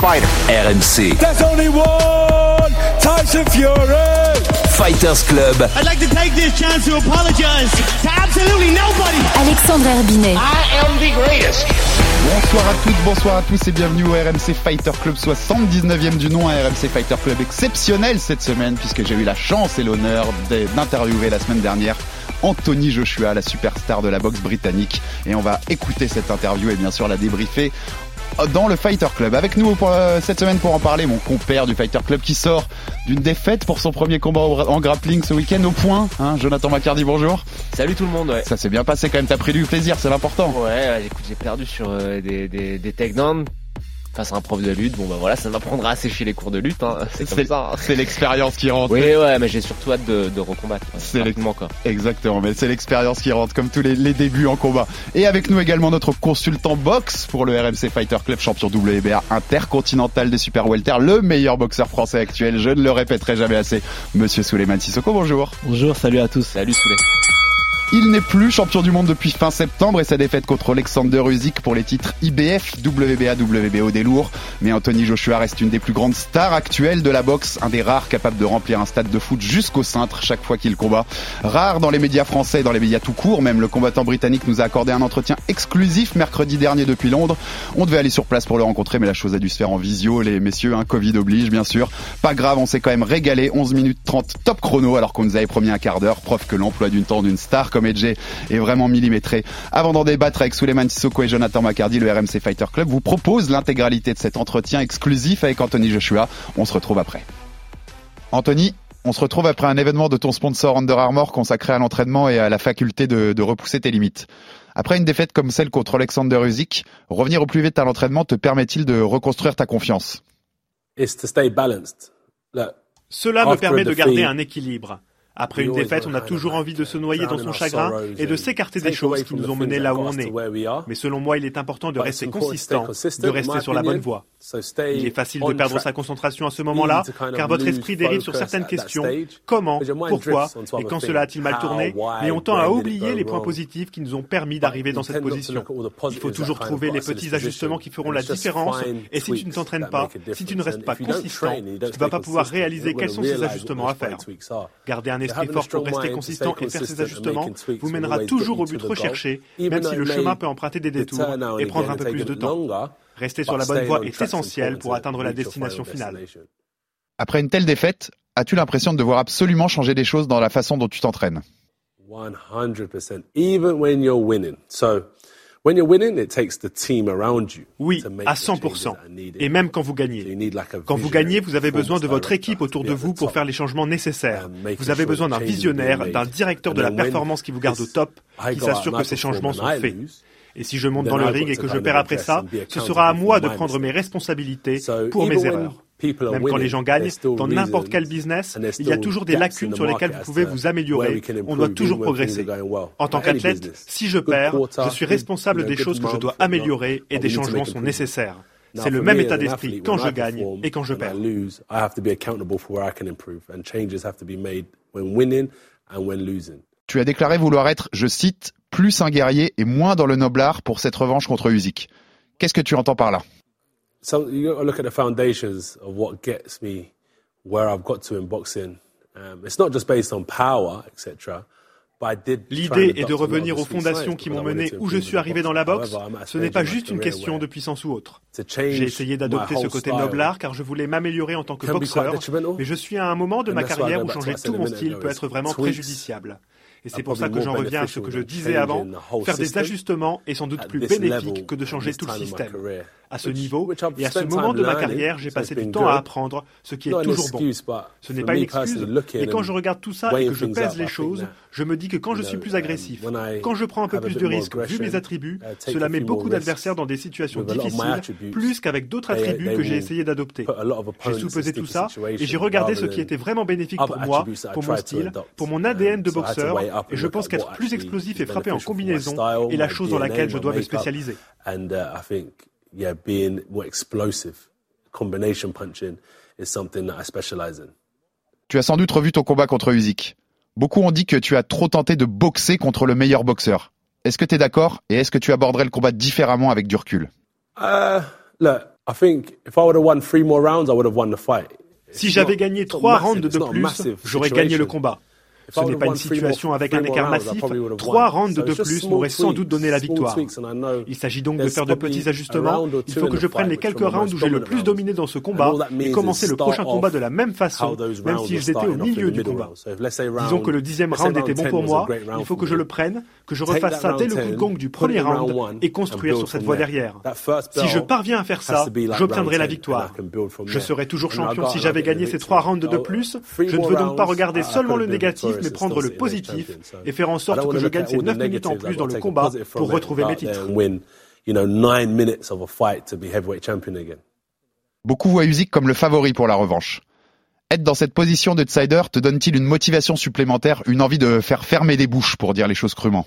fighter? RMC. There's only one Tyson Fury. Fighters Club. I'd like to take this chance to apologize to absolutely nobody. Alexandre Herbinet. I am the greatest. Bonsoir à toutes, bonsoir à tous et bienvenue au RMC Fighter Club 79e du nom, un RMC Fighter Club exceptionnel cette semaine puisque j'ai eu la chance et l'honneur d'interviewer la semaine dernière Anthony Joshua, la superstar de la boxe britannique et on va écouter cette interview et bien sûr la débriefer dans le Fighter Club. Avec nous pour, euh, cette semaine pour en parler, mon compère du Fighter Club qui sort d'une défaite pour son premier combat en grappling ce week-end au point. Hein, Jonathan McCardy, bonjour. Salut tout le monde. Ouais. Ça s'est bien passé quand même, t'as pris du plaisir, c'est l'important. Ouais, écoute, j'ai perdu sur euh, des, des, des takedowns face à un prof de lutte. Bon bah voilà, ça m'apprendra à sécher les cours de lutte. Hein. C'est comme ça. hein. C'est l'expérience qui rentre. Oui, ouais, mais j'ai surtout hâte de, de recombattre. ouais, C'est quoi. Exactement, mais c'est l'expérience qui rentre comme tous les, les débuts en combat. Et avec nous également notre consultant boxe pour le RMC Fighter Club, champion WBA intercontinental des super welter, le meilleur boxeur français actuel, je ne le répéterai jamais assez, monsieur Souleymane Sissoko, bonjour. Bonjour, salut à tous. Salut Souley. Il n'est plus champion du monde depuis fin septembre et sa défaite contre Alexander Usyk pour les titres IBF, WBA, WBO des lourds. Mais Anthony Joshua reste une des plus grandes stars actuelles de la boxe, un des rares capables de remplir un stade de foot jusqu'au cintre chaque fois qu'il combat. Rare dans les médias français dans les médias tout court, même le combattant britannique nous a accordé un entretien exclusif mercredi dernier depuis Londres. On devait aller sur place pour le rencontrer, mais la chose a dû se faire en visio, les messieurs, Covid oblige bien sûr. Pas grave, on s'est quand même régalé, 11 minutes 30 top chrono alors qu'on nous avait promis un quart d'heure, preuve que l'emploi d'une temps d'une star comme EJ est vraiment millimétré. Avant d'en débattre avec Souleymane Sissoko et Jonathan McCardy, le RMC Fighter Club vous propose l'intégralité de cet entretien exclusif avec Anthony Joshua. On se retrouve après. Anthony, on se retrouve après un événement de ton sponsor Under Armour consacré à l'entraînement et à la faculté de, de repousser tes limites. Après une défaite comme celle contre Alexander Usyk, revenir au plus vite à l'entraînement te permet-il de reconstruire ta confiance? Is to stay balanced. Look, Cela me permet de garder un équilibre. Après une défaite, on a toujours envie de se noyer dans son chagrin et de and s'écarter des choses qui nous ont menés là où on est. Mais selon moi, il est important de rester consistant, de rester sur la bonne voie. Il est facile on de perdre sa concentration à ce moment-là, car votre esprit dérive sur certaines questions. Comment Pourquoi Et quand cela a-t-il mal tourné Mais on tend à oublier les points positifs qui nous ont permis d'arriver dans cette position. Il faut that toujours trouver les petits ajustements qui position. feront la différence. Et si tu ne t'entraînes pas, si tu ne restes pas consistant, tu ne vas pas pouvoir réaliser quels sont ces ajustements à faire. Garder un esprit fort pour rester consistant et faire and ajustements vous mènera toujours au but recherché, même si le chemin peut emprunter des détours et prendre un peu plus de temps. Rester sur la bonne voie est essentiel pour atteindre la destination finale. Après une telle défaite, as-tu l'impression de devoir absolument changer des choses dans la façon dont tu t'entraînes? 100%. Even when you're winning. So, Oui, à the changes 100%. that are needed. Et même quand vous gagnez. Quand vous gagnez, vous avez besoin de votre équipe autour to de vous the pour faire les changements nécessaires. Vous avez besoin d'un changes visionnaire, d'un directeur de la performance qui vous garde au top, qui s'assure que ces changements sont faits. Et si je monte dans le ring et que je perds après ça, ce sera à moi de prendre mes responsabilités pour mes erreurs. Même quand les gens gagnent, dans n'importe quel business, il y a toujours des lacunes sur lesquelles vous pouvez to vous améliorer. On doit toujours progresser. En tant qu'athlète, si je perds, je suis responsable des choses que je dois améliorer et des changements sont nécessaires. C'est le même me état d'esprit quand je gagne et quand je perds. lose, I have to be accountable for where I can improve, and changes have to be made when winning and when losing. Tu as déclaré vouloir être, je cite, plus un guerrier et moins dans le noblard pour cette revanche contre Usyk. Qu'est-ce que tu entends par là? So you got to look at the foundations of what gets me where I've got to in boxing. Um, it's not just based on power, etc. But I did. try and L'idée est de revenir the aux fondations qui m'ont mené to où je suis in arrivé dans la boxe. Ce n'est pas juste une question de puissance ou autre. J'ai essayé d'adopter ce côté noblard car je voulais m'améliorer en tant que boxeur, mais je suis à un moment de And ma carrière où changer tout mon style peut être vraiment préjudiciable. Et c'est are pour ça que j'en reviens à ce que je disais avant, faire des ajustements est sans doute plus bénéfique que de changer tout le à ce niveau. Et à ce moment de ma carrière, j'ai passé du temps à apprendre, ce qui est toujours bon. Ce n'est pas une excuse, mais quand je regarde tout ça et que je pèse les choses, je me dis que quand je suis plus agressif, quand je prends un peu plus de risques vu mes attributs, cela met beaucoup d'adversaires dans des situations difficiles, plus qu'avec d'autres attributs que j'ai essayé d'adopter. J'ai sous-pesé tout ça et j'ai regardé ce qui était vraiment bénéfique pour moi, pour mon style, pour mon ADN de boxeur, et je pense qu'être plus explosif et frapper en combinaison est la chose dans laquelle je dois me spécialiser yeah, being more explosive. Combination punching is something that I specialize in. Tu as sans doute revu ton combat contre Usyk. Beaucoup ont dit que tu as trop tenté de boxer contre le meilleur boxeur. Est-ce que tu es d'accord et est-ce que tu aborderais le combat différemment avec du recul? Si j'avais gagné trois rounds de plus, j'aurais gagné le combat. Ce n'est pas une situation avec un écart massif. Trois rounds de plus m'auraient sans doute donné la victoire. Il s'agit donc de faire de petits ajustements. Il faut que je prenne les quelques rounds où j'ai le plus dominé dans ce combat et commencer le prochain combat de la même façon, même si j'étais au milieu du combat. Disons que le dixième round était bon pour moi. Il faut que je le prenne, que je refasse ça dès le coup de gong du premier round et construire sur cette voie derrière. Si je parviens à faire ça, j'obtiendrai la victoire. Je serai toujours champion si j'avais gagné ces trois rounds de plus. Je ne veux donc pas regarder seulement le négatif négatif, mais prendre le positif et faire en sorte que je gagne ces 9 minutes en plus dans le combat pour retrouver mes titres. Beaucoup voient Usyk comme le favori pour la revanche. Être dans cette position de Tsider te donne-t-il une motivation supplémentaire, une envie de faire fermer des bouches pour dire les choses crûment?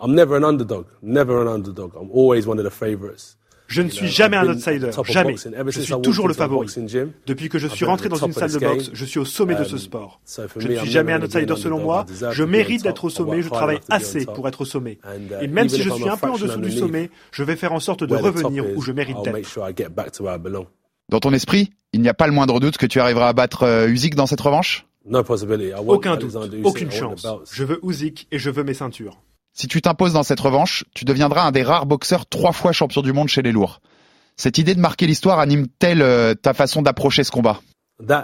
I'm never an underdog, never an underdog. I'm always one of the favorites. Je ne suis jamais un outsider, jamais. Je suis toujours le favori. Depuis que je suis rentré dans une salle de boxe, je suis au sommet de ce sport. Je ne suis jamais un outsider selon moi. Je mérite d'être au sommet, je travaille assez pour être au sommet. Et même si je suis un peu en dessous du sommet, je vais faire en sorte de revenir où je mérite d'être. Dans ton esprit, il n'y a pas le moindre doute que tu arriveras à battre euh, Usyk dans cette revanche? Aucun doute, aucune chance. Je veux Usyk et je veux mes ceintures. Si tu t'imposes dans cette revanche, tu deviendras un des rares boxeurs trois fois champion du monde chez les lourds. Cette idée de marquer l'histoire anime-t-elle euh, ta façon d'approcher ce combat. C'est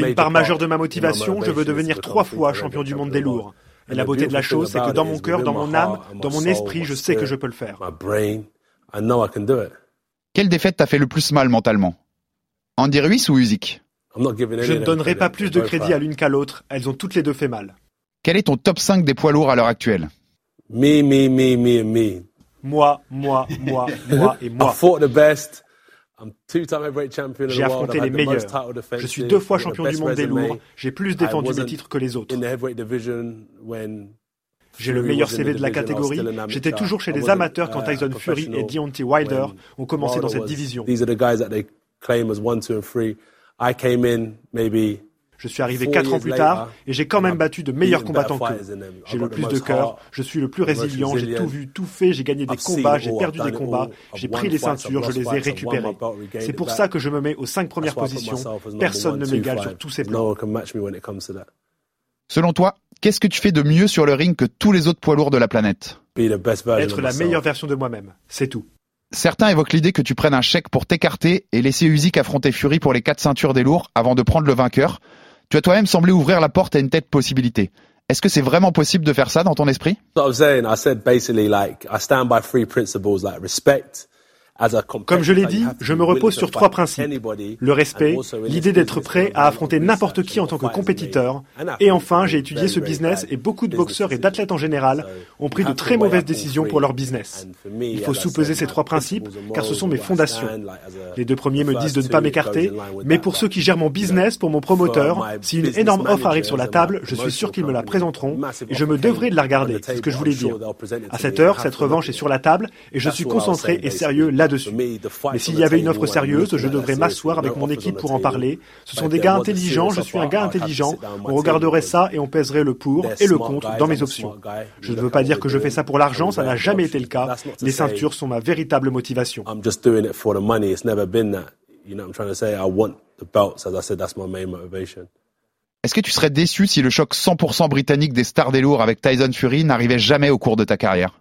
une part majeure de ma motivation, je veux devenir trois fois champion du monde des lourds. Et la beauté de la chose, c'est que dans mon cœur, dans mon âme, dans mon esprit, je sais que je peux le faire. Quelle défaite t'a fait le plus mal mentalement? Andy Ruiz ou Usyk? Je ne donnerai pas plus de crédit à l'une qu'à l'autre, elles ont toutes les deux fait mal. Quel est ton top 5 des poids lourds à l'heure actuelle? Me, me, me, me, me. Moi, moi, moi, moi et moi. I fought the best. J'ai affronté les meilleurs. Je suis deux fois champion du monde des lourds. J'ai plus défendu mes titres que les autres. J'ai le meilleur CV de la catégorie. J'étais toujours chez les amateurs quand uh, Tyson Fury et Deontay Wilder ont commencé dans cette division. These are the guys that they claim as one, two, and three. I came in maybe je suis arrivé quatre ans plus tard et j'ai quand même battu de meilleurs combattants que J'ai le plus de cœur, je suis le plus résilient, j'ai tout vu, tout fait, j'ai gagné des combats, j'ai perdu des combats, j'ai pris les ceintures, je les ai récupérées. C'est pour ça que je me mets aux cinq premières positions. Personne ne m'égale sur tous ces plans. Selon toi, qu'est-ce que tu fais de mieux sur le ring que tous les autres poids lourds de la planète? Être la meilleure version de moi-même, c'est tout. Certains évoquent l'idée que tu prennes un chèque pour t'écarter et laisser Usyk affronter Fury pour les quatre ceintures des lourds avant de prendre le vainqueur. Tu as toi-même semblé ouvrir la porte à une telle possibilité. Est-ce que c'est vraiment possible de faire ça dans ton esprit? What I was saying, I said basically like I stand by three principles like respect, comme je l'ai dit, je me repose sur trois principes. Le respect, l'idée d'être prêt à affronter n'importe qui en tant que compétiteur. Et enfin, j'ai étudié ce business et beaucoup de boxeurs et d'athlètes en général ont pris de très mauvaises décisions pour leur business. Il faut sous-peser ces trois principes car ce sont mes fondations. Les deux premiers me disent de ne pas m'écarter, mais pour ceux qui gèrent mon business, pour mon promoteur, si une énorme offre arrive sur la table, je suis sûr qu'ils me la présenteront et je me devrai de la regarder. C'est ce que je voulais dire. À cette heure, cette revanche est sur la table et je suis concentré et sérieux là mais s'il y avait une offre sérieuse, je devrais m'asseoir avec mon équipe pour en parler. Ce sont des gars intelligents, je suis un gars intelligent. On regarderait ça et on pèserait le pour et le contre dans mes options. Je ne veux pas dire que je fais ça pour l'argent, ça n'a jamais été le cas. Les ceintures sont ma véritable motivation. Est-ce que tu serais déçu si le choc 100% britannique des stars des lourds avec Tyson Fury n'arrivait jamais au cours de ta carrière?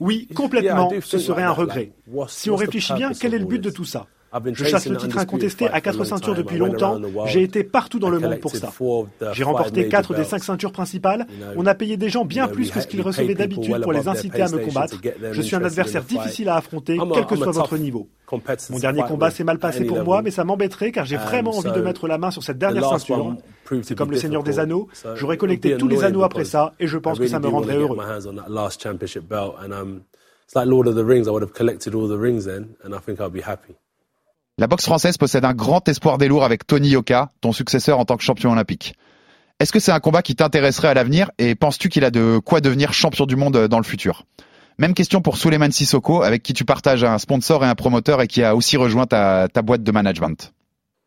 Oui, complètement, ce serait un regret. Si on réfléchit bien, quel est le but de tout ça? Je chasse le titre incontesté à quatre ceintures depuis longtemps. J'ai été partout dans le monde pour ça. J'ai remporté quatre des cinq ceintures principales. On a payé des gens bien plus que ce qu'ils recevaient d'habitude pour les inciter à me combattre. Je suis un adversaire difficile à affronter, quel que soit votre niveau. Mon dernier combat s'est mal passé pour moi, mais ça m'embêterait car j'ai vraiment envie de mettre la main sur cette dernière ceinture. C'est comme le Seigneur des Anneaux. J'aurais collecté tous les anneaux après ça et je pense que ça me rendrait heureux. La boxe française possède un grand espoir des lourds avec Tony Yoka, ton successeur en tant que champion olympique. Est-ce que c'est un combat qui t'intéresserait à l'avenir et penses-tu qu'il a de quoi devenir champion du monde dans le futur? Même question pour Suleiman Sissoko, avec qui tu partages un sponsor et un promoteur et qui a aussi rejoint ta, ta boîte de management.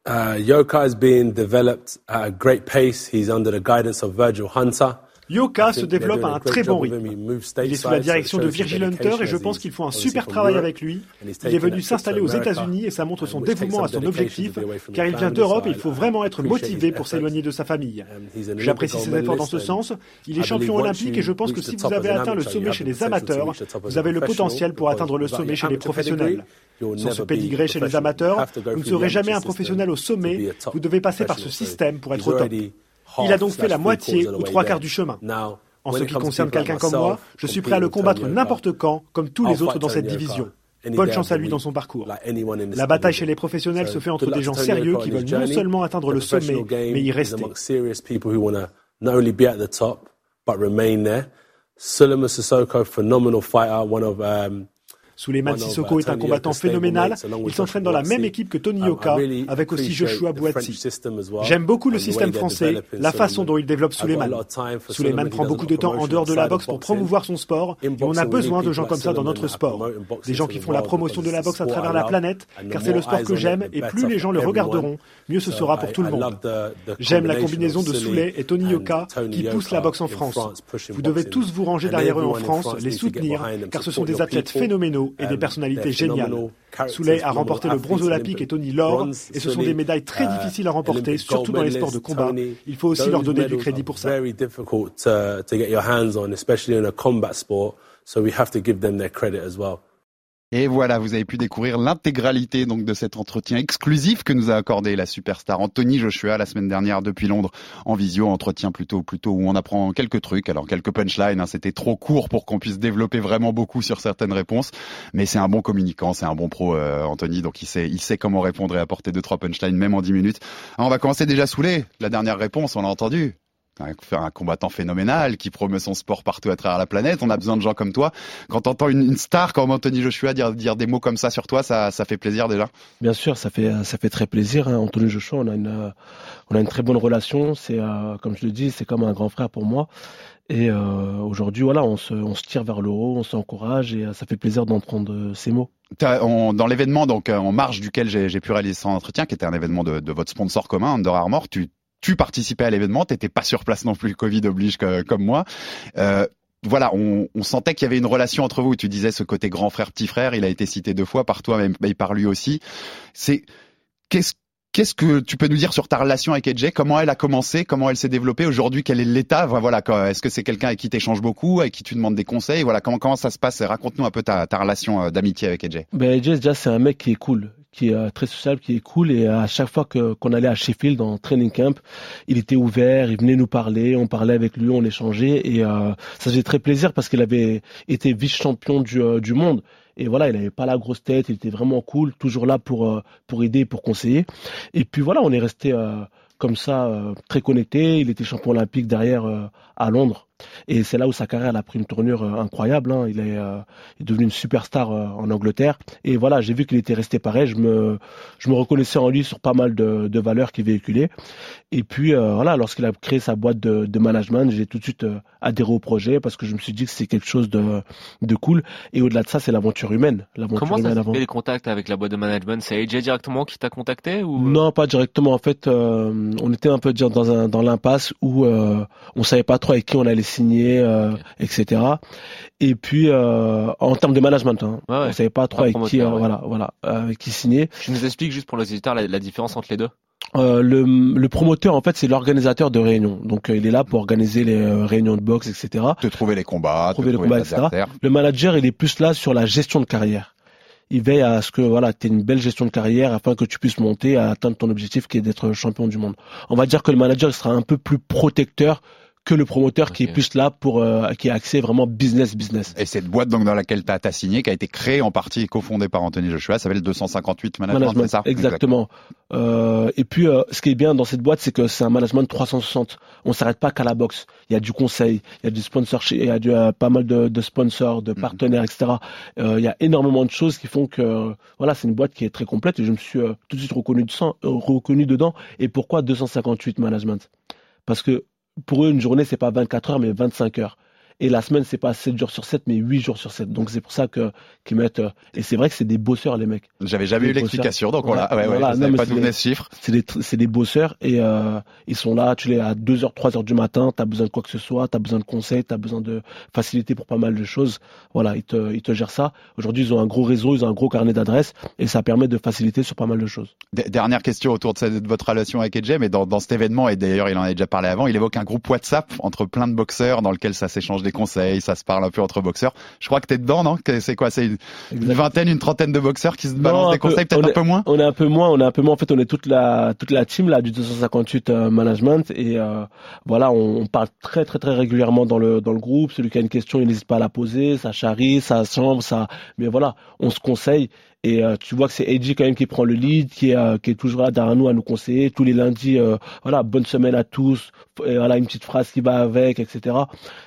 Uh, Yoka is being developed at a great pace. He's under the guidance of Virgil Hunter. Yoka se développe à un très bon rythme. Il est sous la direction de Virgil Hunter et je pense qu'ils font un super travail avec lui. Il est venu s'installer aux États-Unis et ça montre son dévouement à son objectif car il vient d'Europe et il faut vraiment être motivé pour s'éloigner de sa famille. J'apprécie ses efforts dans ce sens. Il est champion olympique et je pense que si vous avez atteint le sommet chez les amateurs, vous avez le potentiel pour atteindre le sommet chez les professionnels. Sur ce pédigré chez les amateurs, vous ne serez jamais un professionnel au sommet, vous devez passer par ce système pour être au top. Il a donc fait la moitié ou trois quarts du chemin. En ce qui concerne quelqu'un comme moi, je suis prêt à le combattre n'importe quand, comme tous les autres dans cette division. Bonne chance à lui dans son parcours. La bataille chez les professionnels se fait entre des gens sérieux qui veulent non seulement atteindre le sommet, mais y rester. phenomenal fighter, one um, Suleiman Sissoko est un combattant phénoménal. Il s'entraîne dans la même équipe que Tony Yoka, avec aussi Joshua Bouatsi. J'aime beaucoup le système français, la façon dont il développe Suleiman. Suleiman prend beaucoup de temps en dehors de la boxe pour promouvoir son sport, et on a besoin de gens comme ça dans notre sport. Des gens qui font la promotion de la boxe à travers la planète, car c'est le sport que j'aime, et plus les gens le regarderont, mieux ce sera pour tout le monde. J'aime la combinaison de Souley et Tony Yoka qui poussent la boxe en France. Vous devez tous vous ranger derrière eux en France, les soutenir, car ce sont des athlètes phénoménaux et des personnalités géniales. Souley a remporté le bronze olympique et Tony l'or, et ce sont des médailles très uh, difficiles à remporter, surtout dans les sports de combat. Il faut aussi leur donner du crédit pour ça. Et voilà, vous avez pu découvrir l'intégralité donc de cet entretien exclusif que nous a accordé la superstar Anthony Joshua la semaine dernière depuis Londres en visio, entretien plutôt plutôt où on apprend quelques trucs, alors quelques punchlines. Hein, C'était trop court pour qu'on puisse développer vraiment beaucoup sur certaines réponses, mais c'est un bon communicant, c'est un bon pro euh, Anthony, donc il sait il sait comment répondre et apporter deux trois punchlines même en dix minutes. on va commencer déjà saoulé. La dernière réponse, on l'a entendu un combattant phénoménal qui promeut son sport partout à travers la planète. On a besoin de gens comme toi. Quand t'entends une, une star comme Anthony Joshua dire, dire des mots comme ça sur toi, ça, ça fait plaisir déjà. Bien sûr, ça fait ça fait très plaisir. Hein. Anthony Joshua, on a une on a une très bonne relation. C'est euh, comme je le dis, c'est comme un grand frère pour moi. Et euh, aujourd'hui, voilà, on se, on se tire vers le haut, on s'encourage et euh, ça fait plaisir d'entendre ces mots. dans l'événement donc en marge duquel j'ai pu réaliser son entretien, qui était un événement de, de votre sponsor commun, Under Armour, tu tu participais à l'événement, t'étais pas sur place non plus, Covid oblige comme moi. Euh, voilà, on, sentait qu'il y avait une relation entre vous. Tu disais ce côté grand frère, petit frère, il a été cité deux fois par toi, même par lui aussi. C'est qu'est-ce Qu'est-ce que tu peux nous dire sur ta relation avec EJ Comment elle a commencé? Comment elle s'est développée? Aujourd'hui, quel est l'état? Voilà, est-ce que c'est quelqu'un avec qui tu échanges beaucoup, avec qui tu demandes des conseils? Voilà, comment comment ça se passe? Raconte-nous un peu ta, ta relation euh, d'amitié avec EJ. Ben EJ, déjà, c'est un mec qui est cool qui est euh, très sociable, qui est cool. Et à chaque fois que qu'on allait à Sheffield en training camp, il était ouvert, il venait nous parler, on parlait avec lui, on échangeait. Et euh, ça faisait très plaisir parce qu'il avait été vice-champion du, euh, du monde. Et voilà, il n'avait pas la grosse tête, il était vraiment cool, toujours là pour, pour aider, pour conseiller. Et puis voilà, on est resté comme ça, très connecté. Il était champion olympique derrière à Londres. Et c'est là où sa carrière a pris une tournure euh, incroyable. Hein. Il, est, euh, est, devenu une superstar euh, en Angleterre. Et voilà, j'ai vu qu'il était resté pareil. Je me, je me reconnaissais en lui sur pas mal de, de valeurs qu'il véhiculait. Et puis voilà, lorsqu'il a créé sa boîte de, de management, j'ai tout de suite adhéré au projet parce que je me suis dit que c'est quelque chose de, de cool. Et au-delà de ça, c'est l'aventure humaine. Comment ça fait les contacts avec la boîte de management? C'est AJ directement qui t'a contacté ou? Non, pas directement. En fait, on était un peu dans, un, dans l'impasse où on savait pas trop avec qui on allait signer, euh, etc. Et puis euh, en termes de management, hein, ouais, savait pas trop avec qui, euh, voilà, voilà, avec qui signer. Tu nous expliques juste pour les auditeurs la, différence entre les deux? le, le, promoteur en fait c'est l'organisateur de réunions. Donc il est là pour organiser les réunions de boxe etc te trouver les combats trouver les combats etc le manager il est plus là sur la gestion de carrière. Il veille à ce que voilà, tu aies une belle gestion de carrière afin que tu puisses monter à atteindre ton objectif qui est d'être champion du monde. On va dire que le manager sera un peu plus protecteur que le promoteur qui est plus là pour euh, qui est axé vraiment business business. Et cette boîte donc dans laquelle tu as, signé, qui a été créée en partie et cofondée par Anthony Joshua, s'appelle 258 Management, management ça? Exactement. Euh, et puis euh, ce qui est bien dans cette boîte, c'est que c'est un management 360. On s'arrête pas qu'à la boxe. Il y a du conseil, il y a du sponsorship, il y a du, euh, pas mal de, de, sponsors, de mhm. partenaires, etc. il y a énormément de choses qui font que voilà, c'est une boîte qui est très complète et je me suis tout de suite reconnu, de reconnu dedans. Et pourquoi 258 Management? Parce que pour eux, une journée, c'est pas 24 heures, mais 25 heures. Et la semaine, c'est pas 7 jours sur 7, mais 8 jours sur 7. Donc c'est pour ça que qu'ils mettent. Euh, et c'est vrai que c'est des bosseurs, les mecs. J'avais jamais eu l'explication, donc voilà. Ouais, ouais, voilà. non, pas d'où ce chiffre. C'est des, c'est des bosseurs et euh, ils sont là. Tu les à 2 h 3 h du matin. T'as besoin de quoi que ce soit. T'as besoin de conseils. T'as besoin de facilité pour pas mal de choses. Voilà, ils te, ils te gèrent ça. Aujourd'hui, ils ont un gros réseau, ils ont un gros carnet d'adresses et ça permet de faciliter sur pas mal de choses. Dernière question autour de, de votre relation avec Edge, mais dans, dans cet événement et d'ailleurs il en a déjà parlé avant, il évoque un groupe WhatsApp entre plein de boxeurs dans lequel ça s'échange des conseils, ça se parle un peu entre boxeurs. Je crois que t'es dedans, non? C'est quoi? C'est une, vingtaine, une trentaine de boxeurs qui se balancent des conseils, peut-être un peu moins? On est un peu moins, on est un peu moins. En fait, on est toute la toute la team là du 258 euh, management et euh, voilà, on, parle très très très régulièrement dans le dans le groupe. Celui qui a une question, il n'hésite pas à la poser, ça charrie, ça chambre, ça. Mais voilà, on se conseille et euh, tu vois que c'est Edgy quand même qui prend le lead, qui est, euh, qui est toujours là derrière nous à nous conseiller. Tous les lundis, euh, voilà, bonne semaine à tous. Et, voilà, une petite phrase qui va avec, etc.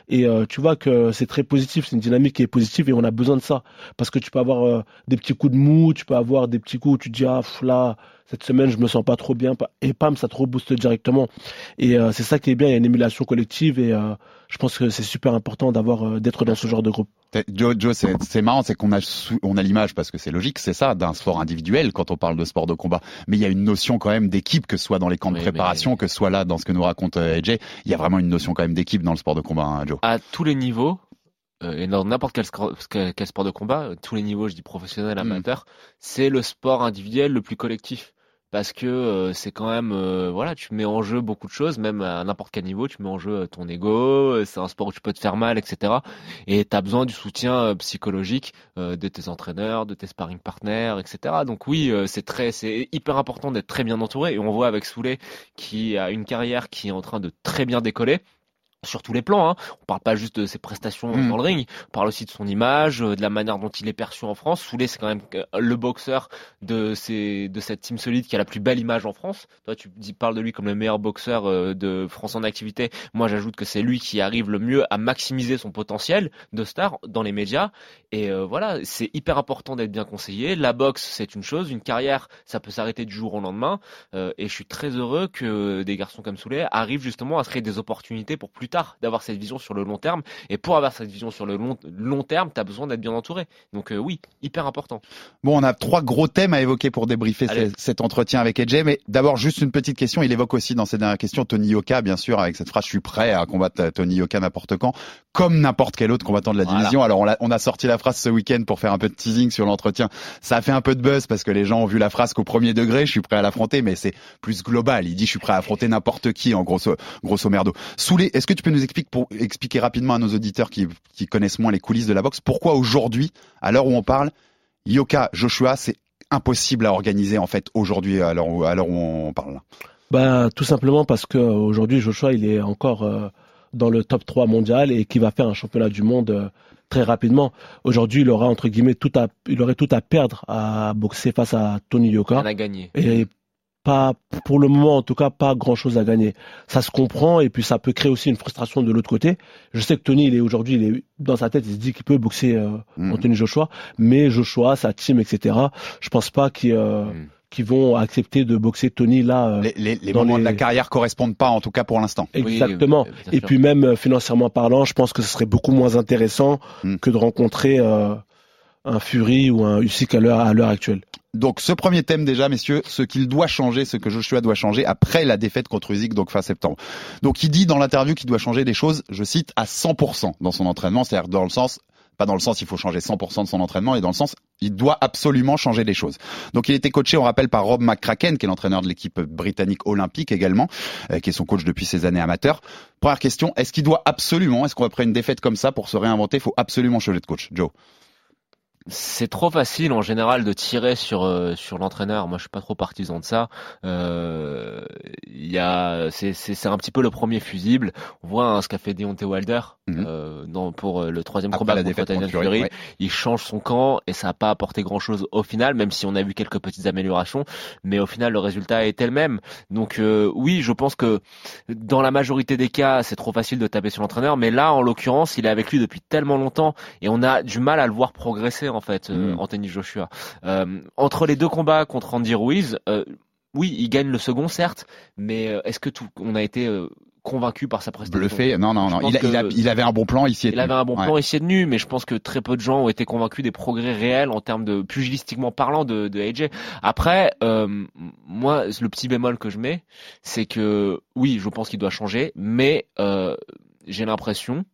Et tu vois que c'est très positif, c'est une dynamique qui est positive et on a besoin de ça. Parce que tu peux avoir des petits coups de mou, tu peux avoir des petits coups où tu dis, ah, là, cette semaine je me sens pas trop bien et pam ça te rebooste directement. Et euh, c'est ça qui est bien il y a une émulation collective et euh, je pense que c'est super important d'avoir euh, d'être dans ce genre de groupe. Joe, Joe c'est marrant c'est qu'on a on a l'image parce que c'est logique c'est ça d'un sport individuel quand on parle de sport de combat. Mais il y a une notion quand même d'équipe que ce soit dans les camps de préparation que ce soit là dans ce que nous raconte AJ il y a vraiment une notion quand même d'équipe dans le sport de combat hein, Joe à tous les niveaux et dans n'importe quel, quel, sport de combat, tous les niveaux, je dis professionnel, hmm. amateur, c'est le sport individuel le plus collectif parce que euh, c'est quand même euh, voilà tu mets en jeu beaucoup de choses même à n'importe quel niveau tu mets en jeu ton ego c'est un sport où tu peux te faire mal etc et tu as besoin du soutien euh, psychologique de tes entraîneurs de tes sparring partners etc donc oui c'est très c'est hyper important d'être très bien entouré et on voit avec Souley qui a une carrière qui est en train de très bien décoller sur tous les plans. Hein. On parle pas juste de ses prestations hmm. dans le ring, on parle aussi de son image, euh, de la manière dont il est perçu en France. Soulé, c'est quand même euh, le boxeur de, ces, de cette team solide qui a la plus belle image en France. Toi, tu dis, parles de lui comme le meilleur boxeur euh, de France en activité. Moi, j'ajoute que c'est lui qui arrive le mieux à maximiser son potentiel de star dans les médias. Et voilà, c'est hyper important d'être bien conseillé. La boxe, c'est une chose. Une carrière, ça peut s'arrêter du jour au lendemain. et je suis très heureux que des garçons comme Soulé arrivent justement à se créer des opportunités pour plus tard d'avoir cette vision sur le long terme. Et pour avoir cette vision sur le long, long terme, tu as besoin d'être bien entouré. Donc euh, oui, hyper important. Bon, on a trois gros thèmes à évoquer pour débriefer cet entretien avec Edge. Mais d'abord, juste une petite question. Il évoque aussi dans ses dernières questions Tony Yoka, bien sûr, avec cette phrase "Je suis prêt à combattre Tony Yoka n'importe quand", comme n'importe quel autre combattant de la division. Alors on a, on a sorti la phrase ce week-end pour faire un peu de teasing sur l'entretien. Ça a fait un peu de buzz parce que les gens ont vu la phrase qu'au premier degré, je suis prêt à l'affronter, mais c'est plus global. Il dit "Je suis prêt à affronter n'importe qui", en grosso grosso merdo. Soulé, est-ce que tu peux nous expliquer pour expliquer rapidement à nos auditeurs qui, connaissent moins les coulisses de la boxe, pourquoi aujourd'hui, à l'heure où on parle, Yoka Joshua, c'est impossible à organiser en fait aujourd'hui à l'heure où, on parle? Bah tout simplement parce que aujourd'hui Joshua il est encore euh, dans le top 3 mondial et qui va faire un championnat du monde euh, très rapidement. Aujourd'hui, il aura entre guillemets tout à il aurait tout à perdre à boxer face à Tony Yoka. Il a gagné. Et pas pour le moment en tout cas pas grand chose à gagner. Ça se comprend et puis ça peut créer aussi une frustration de l'autre côté. Je sais que Tony il est aujourd'hui il est dans sa tête il se dit qu'il peut boxer euh, mm. Anthony Joshua, mais Joshua sa team etc. Je pense pas qu'ils euh, mm. vont accepter de boxer Tony là. Euh, les, les, moments de la carrière correspondent pas en tout cas pour l'instant. Exactement. et puis même euh, financièrement parlant, je pense que ce serait beaucoup moins intéressant mm. que de rencontrer un Fury ou un Usyk à l'heure actuelle. Donc ce premier thème déjà, messieurs, ce qu'il doit changer, ce que Joshua doit changer après la défaite contre Usyk, donc fin septembre. Donc il dit dans l'interview qu'il doit changer des choses, je cite, à 100% dans son entraînement, c'est-à-dire dans le sens pas dans le sens il faut changer 100% de son entraînement, et dans le sens il doit absolument changer des choses. Donc il été coaché, on rappelle, par Rob McCracken, qui est l'entraîneur de l'équipe britannique olympique également, euh, qui est son coach depuis ses années amateurs. Première question, est-ce qu'il doit absolument, est-ce qu'on qu'après une défaite comme ça, pour se réinventer, il faut absolument changer de coach, Joe c'est trop facile en général de tirer sur euh, sur l'entraîneur. Moi, je suis pas trop partisan de ça. Euh, il y a, c'est c'est un petit peu le premier fusible. On voit hein, ce qu'a fait Deontay Wilder mhm. euh, dans, pour euh, le troisième combat la contre Tyson Fury. Il change son camp et ça a pas apporté grand chose au final, même si on a vu quelques petites améliorations. Mais au final, le résultat est le même. Donc oui, je pense que dans la majorité des cas, c'est trop facile de taper sur l'entraîneur. Mais là, en l'occurrence, il est avec lui depuis tellement longtemps et on a du mal à le voir progresser en fait, euh, mm. Anthony Joshua. Euh, entre les deux combats contre Andy Ruiz, euh, oui, il gagne le second certes, mais est-ce que tout, on a été convaincu par sa prestation? Bluffé? Non, non, non. Il, il, avait un bon plan, ici. Il avait un bon plan, ici de nu, mais je pense que très peu de gens ont été convaincus des progrès réels en termes de pugilistiquement parlant de, de AJ. Après, moi, le petit bémol que je mets, c'est que oui, je pense qu'il doit changer, mais j'ai l'impression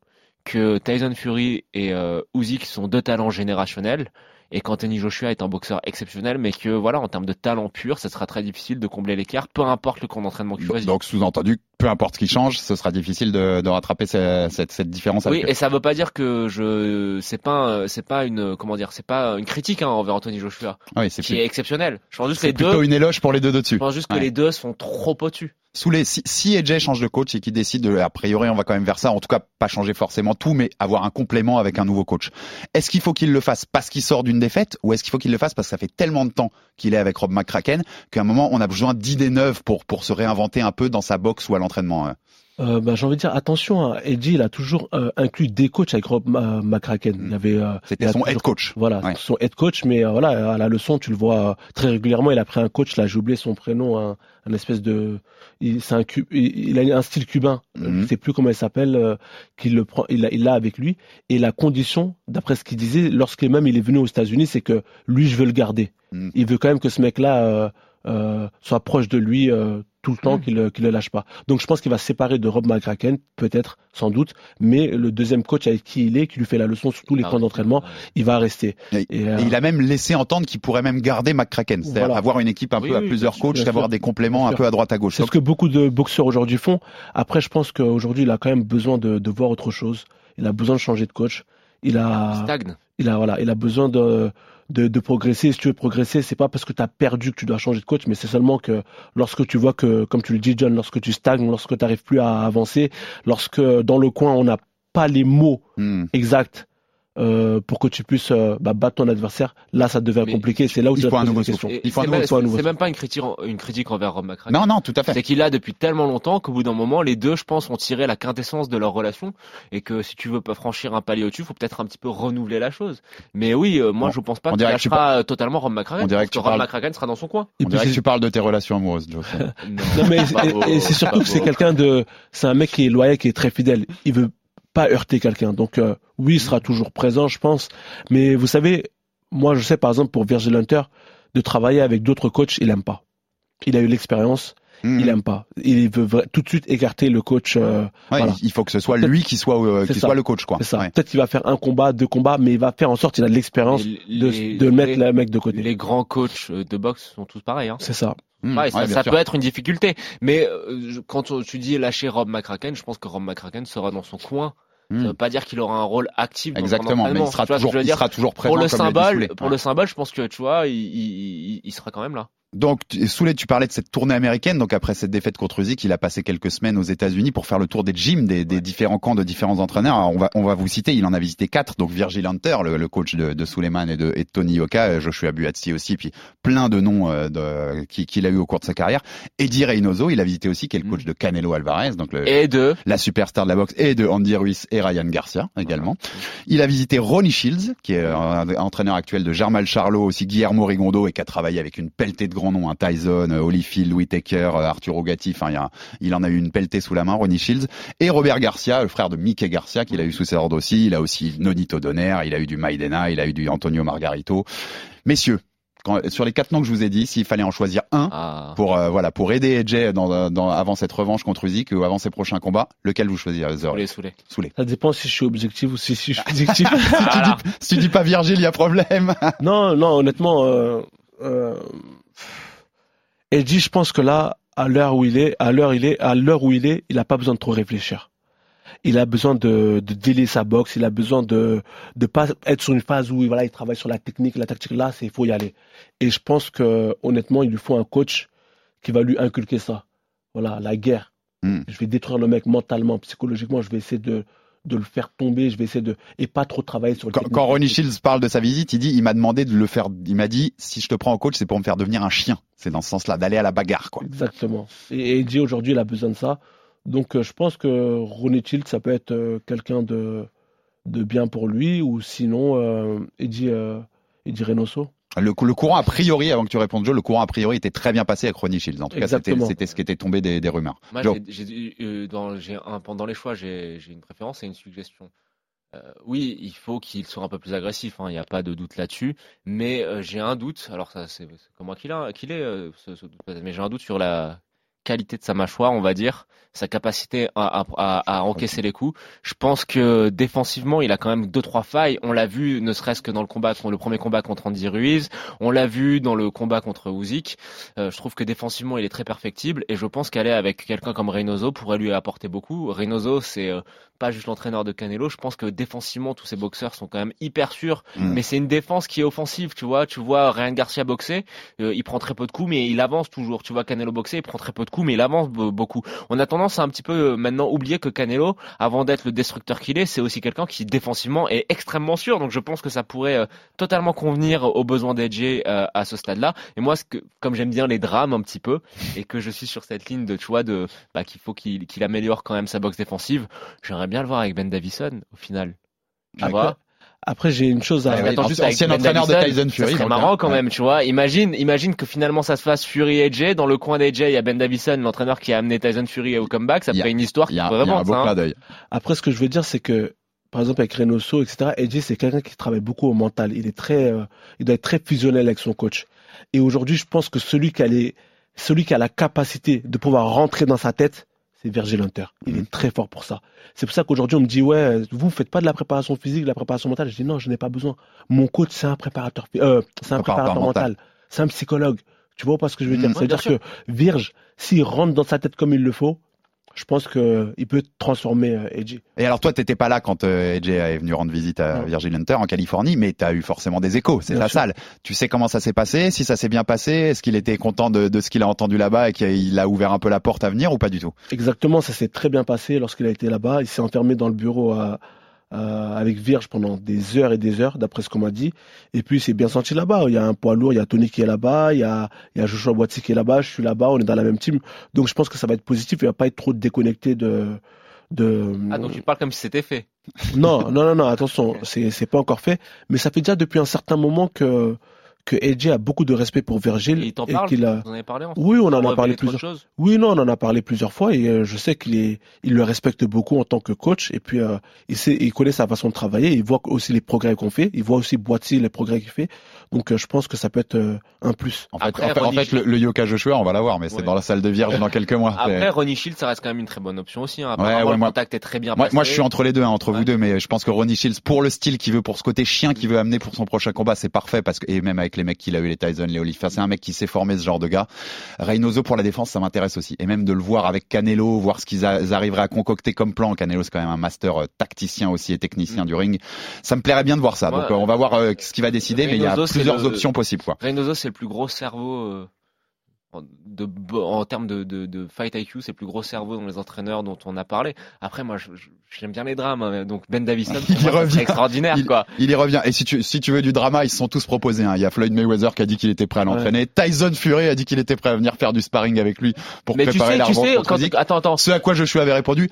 que Tyson Fury et euh, Usyk sont deux talents générationnels et qu'Anthony Joshua est un boxeur exceptionnel, mais que voilà, en termes de talent pur, ce sera très difficile de combler l'écart, peu importe le camp d'entraînement qu'il choisit. Donc sous-entendu, peu importe ce qui change, ce sera difficile de, de rattraper cette, cette, cette, différence. Oui, et ça veut pas dire que je, c'est pas, c'est pas une, comment dire, c'est pas une critique hein, envers Anthony Joshua, oui, qui est exceptionnel. Je pense juste que les deux, une éloge pour les deux dessus. Je pense juste que les deux sont trop au-dessus sous les si, si AJ change de coach et qu'il décide de a priori on va quand même vers ça en tout cas pas changer forcément tout mais avoir un complément avec un nouveau coach. Est-ce qu'il faut qu'il le fasse parce qu'il sort d'une défaite ou est-ce qu'il faut qu'il le fasse parce que ça fait tellement de temps qu'il est avec Rob McCracken qu'à un moment on a besoin d'idées neuves pour pour se réinventer un peu dans sa boxe ou à l'entraînement hein? Euh, bah, j'ai envie de dire attention. Hein, Eddie, il a toujours euh, inclus des coachs avec Rob McCracken. Il avait, euh, c'était son head coach. Voilà, son head coach. Mais euh, voilà, à la leçon, tu le vois très régulièrement. Il a pris un coach. Là, j'ai oublié son prénom. Un, un espèce de, il, c'est un, il, a un style cubain. Mm -hmm. Je sais plus comment il s'appelle. qu'il le prend, il l'a il avec lui. Et la condition, d'après ce qu'il disait, lorsque même il est venu aux États-Unis, c'est que lui, je veux le garder. Mm. Il veut quand même que ce mec-là euh, soit proche de lui euh, tout le temps, mm. qu'il ne le lâche pas. Donc je pense qu'il va se séparer de Rob McCracken, peut-être, sans doute, mais le deuxième coach avec qui il est, qui lui fait la leçon sur tous les ah camps d'entraînement, il va rester. Et, euh, il a même laissé entendre qu'il pourrait même garder McCracken, c'est-à-dire avoir une équipe un peu à plusieurs coachs, avoir des compléments un peu à droite à gauche. C'est ce que beaucoup de boxeurs aujourd'hui font. Après, je pense qu'aujourd'hui, il a quand même besoin de, de voir autre chose. Il a besoin de changer de coach. Il a, il stagne. Il a voilà, il a besoin de de, de, progresser. Si tu veux progresser, c'est pas parce que tu as perdu que tu dois changer de coach, mais c'est seulement que lorsque tu vois que, comme tu le dis, John, lorsque tu stagnes, lorsque tu n'arrives plus à avancer, lorsque dans le coin on n'a pas les mots hmm. exacts euh, pour que tu puisses euh, bah, battre ton adversaire. Là, ça devient compliqué. C'est là où il tu faut un nouveau question. Il faut un nouveau C'est même pas une critique, une critique envers Rob McCracken. Non, non, tout à fait. C'est qu'il a depuis tellement longtemps qu'au bout d'un moment, les deux, je pense, ont tiré la quintessence de leur relation et que si tu veux pas franchir un palier au-dessus, faut peut-être un petit peu renouveler la chose. Mais oui, euh, moi, je pense pas qu'il lâchera tu totalement Rob McCracken. On dirait que, Rob McCracken sera dans son coin. On dirait que tu parles de tes relations amoureuses, Joe. non, mais et c'est surtout que c'est quelqu'un de, c'est un mec qui est loyal, qui est très fidèle. Il veut pas heurter quelqu'un. Donc euh, oui, il sera mm. toujours présent, je pense. Mais vous savez, moi je sais par exemple pour Virgil Hunter, de travailler avec d'autres coachs, il aime pas. Il a eu l'expérience, mm. il aime pas. Il veut tout de suite écarter le coach. Euh, Il faut que ce soit lui qui soit euh, qui soit le coach quoi. Peut-être qu'il va faire un combat, deux combats, mais il va faire en sorte qu'il a de l'expérience de, de mettre le mec de côté. Les grands coachs de boxe sont tous pareils. Hein. C'est ça. Mmh, ça, peut être une difficulté, mais euh, quand tu dis lâcher Rob McCracken, je pense que Rob McCracken sera dans son coin. Ça mmh. veut pas dire qu'il aura un rôle actif. Exactement, mais il sera, toujours, il sera toujours présent. Pour le symbole, pour le symbole, je pense que tu vois, il, il, il sera quand même là. Donc, Soulet, tu parlais de cette tournée américaine. Donc, après cette défaite contre Usyk, il a passé quelques semaines aux États-Unis pour faire le tour des gyms, des, des différents camps de différents entraîneurs. on va, on va vous citer. Il en a visité quatre. Donc, Virgil Hunter, le, le coach de, de Suleiman et de, et de Tony Yoka, Joshua Buatsi aussi, puis plein de noms euh, de, qu'il a eu au cours de sa carrière. Eddie Reynoso, il a visité aussi, qui est le coach de Canelo Alvarez, donc le, et de la superstar de la boxe, et de Andy Ruiz et Ryan Garcia également. Il a visité Ronnie Shields, qui est un, entraîneur actuel de Jarmal Charlot, aussi Guillermo Rigondo, et qui a travaillé avec une pelletée de grands noms, un Tyson euh, Holyfield, Louis Taker, euh, Arthur Gatti, enfin il, il en a eu une pelletée sous la main, Ronnie Shields, et Robert Garcia, le frère de Mickey Garcia, qu'il a eu sous ses ordres aussi, il a aussi Nonito Donner, il a eu du Maidena, il a eu du Antonio Margarito. Messieurs, sur les quatre noms que je vous ai dit, s'il fallait en choisir un ah. pour euh, voilà pour aider Edge dans, dans, avant cette revanche contre Usyk ou avant ses prochains combats, lequel vous choisirez Soulé, Soulé. Soulé. Ça dépend si je suis objectif ou si, si je suis objectif. si, tu dis, pas Virgile, il y a problème. non, non, honnêtement, euh, euh, Eddie, je pense que là, à l'heure où il est, à l'heure il est, à l'heure où il est, il n'a pas besoin de trop réfléchir. il a besoin de, de délier sa boxe, il a besoin de de pas être sur une phase où voilà, il travaille sur la technique, la tactique. Là, c'est il faut y aller. Et je pense que honnêtement, il lui faut un coach qui va lui inculquer ça. Voilà, la guerre. Hmm. Je vais détruire le mec mentalement, psychologiquement. Je vais essayer de de le faire tomber. Je vais essayer de et pas trop travailler sur le. Quand, quand Ronnie Shields parle de sa visite, il dit, il m'a demandé de le faire. Il m'a dit, si je te prends en coach, c'est pour me faire devenir un chien. C'est dans ce sens-là, d'aller à la bagarre, quoi. Exactement. Et Eddie aujourd'hui, il a besoin de ça. Donc euh, je pense que Ronnie Shields, ça peut être euh, quelqu'un de de bien pour lui, ou sinon euh, Eddie Eddie Reynoso. Le, le, courant a priori, avant que tu répondes, Joe, le courant a priori était très bien passé avec Ronnie Shields. En tout cas, c'était ce qui était tombé des, des rumeurs. Moi, j'ai euh, dans, un, pendant les choix, j'ai une préférence et une suggestion. Euh, oui, il faut qu'il soit un peu plus agressif, hein, il n'y a pas de doute là-dessus. Mais euh, j'ai un doute, alors ça c'est comme moi qu'il est, euh, ce, ce, mais j'ai un doute sur la qualité de sa mâchoire, on va dire, sa capacité à, à, à, encaisser les coups. Je pense que défensivement, il a quand même deux trois failles. On l'a vu, ne serait-ce que dans le combat, le premier combat contre Andy Ruiz. On l'a vu dans le combat contre Usyk. Euh, je trouve que défensivement, il est très perfectible et je pense qu'aller avec quelqu'un comme Reynoso pourrait lui apporter beaucoup. Reynoso, c'est euh, pas juste l'entraîneur de Canelo. Je pense que défensivement, tous ces boxeurs sont quand même hyper sûrs. Mm. Mais c'est une défense qui est offensive, tu vois. Tu vois Ryan Garcia boxer, euh, il prend très peu de coups, mais il avance toujours. Tu vois Canelo boxer, il prend très peu de coups, mais il avance beaucoup. On a tendance à un petit peu euh, maintenant oublier que Canelo, avant d'être le destructeur qu'il est, c'est aussi quelqu'un qui défensivement est extrêmement sûr. Donc je pense que ça pourrait euh, totalement convenir aux besoins d'Edge euh, à ce stade-là. Et moi, ce que, comme j'aime bien les drames un petit peu, et que je suis sur cette ligne de, tu vois, de bah, qu'il faut qu'il améliore quand même sa boxe défensive, j'aimerais bien le voir avec Ben Davison au final. Tu vois après, j'ai une chose à. Ouais, attends, juste ancien entraîneur de Tyson Fury. C'est marrant quand même, tu vois. Imagine, imagine que finalement ça se fasse Fury et Jay. Dans le coin d'AJ, il y a Ben Davison, l'entraîneur qui a amené Tyson Fury au comeback. Ça ferait une histoire qui vraiment. Hein. d'œil. Après, ce que je veux dire, c'est que par exemple avec Reynoso, etc. AJ, c'est quelqu'un qui travaille beaucoup au mental. Il est très, euh, il doit être très fusionnel avec son coach. Et aujourd'hui, je pense que celui qui a les, celui qui a la capacité de pouvoir rentrer dans sa tête, c'est Virgil Hunter. Il est mhm. très fort pour ça. C'est pour ça qu'aujourd'hui, on me dit, ouais, vous faites pas de la préparation physique, de la préparation mentale. Je dis, non, je n'ai pas besoin. Mon coach, c'est un préparateur, euh, c'est un préparateur mental. C'est un psychologue. Tu vois pas ce que je veux dire? Mhm. C'est-à-dire que Virge, s'il rentre dans sa tête comme il le faut, je pense qu'il peut transformer euh, Edgy. Et alors toi, t'étais pas là quand euh, Edgy est venu rendre visite à Virgil Hunter en Californie, mais tu as eu forcément des échos, c'est la salle. Tu sais comment ça s'est passé, si ça s'est bien passé, est-ce qu'il était content de, de ce qu'il a entendu là-bas et qu'il a ouvert un peu la porte à venir ou pas du tout? Exactement, ça s'est très bien passé lorsqu'il a été là-bas. Il s'est enfermé dans le bureau à, euh, avec Virge pendant des heures et des heures, d'après ce qu'on m'a dit. Et puis c'est bien senti là-bas. Il y a un poids lourd, il y a Tony qui est là-bas, il y a, il y a Joshua Boiti qui est là-bas, je suis là-bas, on est dans la même team. Donc je pense que ça va être positif, il va pas être trop déconnecté de... de... Ah donc tu parles comme si c'était fait Non, non, non, non, attention, c'est, c'est pas encore fait. Mais ça fait déjà depuis un certain moment que que AJ a beaucoup de respect pour Virgil. Et il qu'il a... Vous en avez parlé Oui, on en a parlé plusieurs fois. Oui, non, on en a parlé plusieurs fois et euh, je sais qu'il est, il le respecte beaucoup en tant que coach et puis euh, il sait, il connaît sa façon de travailler. Il voit aussi les progrès qu'on fait. Il voit aussi Boitier les progrès qu'il fait. Donc euh, je pense que ça peut être un plus. En fait, en fait, le, Yoka Joshua, on va l'avoir, mais c'est dans la salle de Vierge dans quelques mois. Après, Ronnie Shields, ça reste quand même une très bonne option aussi. Hein. Ouais, ouais, le contact est très bien. Moi, moi, je suis entre les deux, hein, entre vous deux, mais je pense que Ronnie Shields, pour le style qu'il veut, pour ce côté chien qu'il veut amener pour son prochain combat, c'est parfait parce que et même avec les mecs qu'il a eu les c'est un mec qui s'est formé ce genre de gars. Reynoso pour la défense, ça m'intéresse aussi. Et même de le voir avec Canelo, voir ce qu'ils arriveraient à concocter comme plan. Canelo, c'est quand même un master euh, tacticien aussi et technicien mm. du ring. Ça me plairait bien de voir ça. Donc euh, on va voir euh, ce qu'il va décider, mais il y a plusieurs options possibles. Quoi. Reynoso, c'est le plus gros cerveau de, en termes de, de, de fight IQ, c'est le plus gros cerveau dans les entraîneurs dont on a parlé. Après, moi, j'aime bien les drames. Hein. Donc Ben Davison, il revient. extraordinaire, il, quoi. Il y revient. Et si tu, si tu veux du drama, ils se sont tous proposés. Hein. Il y a Floyd Mayweather qui a dit qu'il était prêt à l'entraîner. Tyson Fury a dit qu'il était prêt à venir faire du sparring avec lui pour préparer la tu sais, quand, attends, attends. Ce à quoi je suis avait répondu.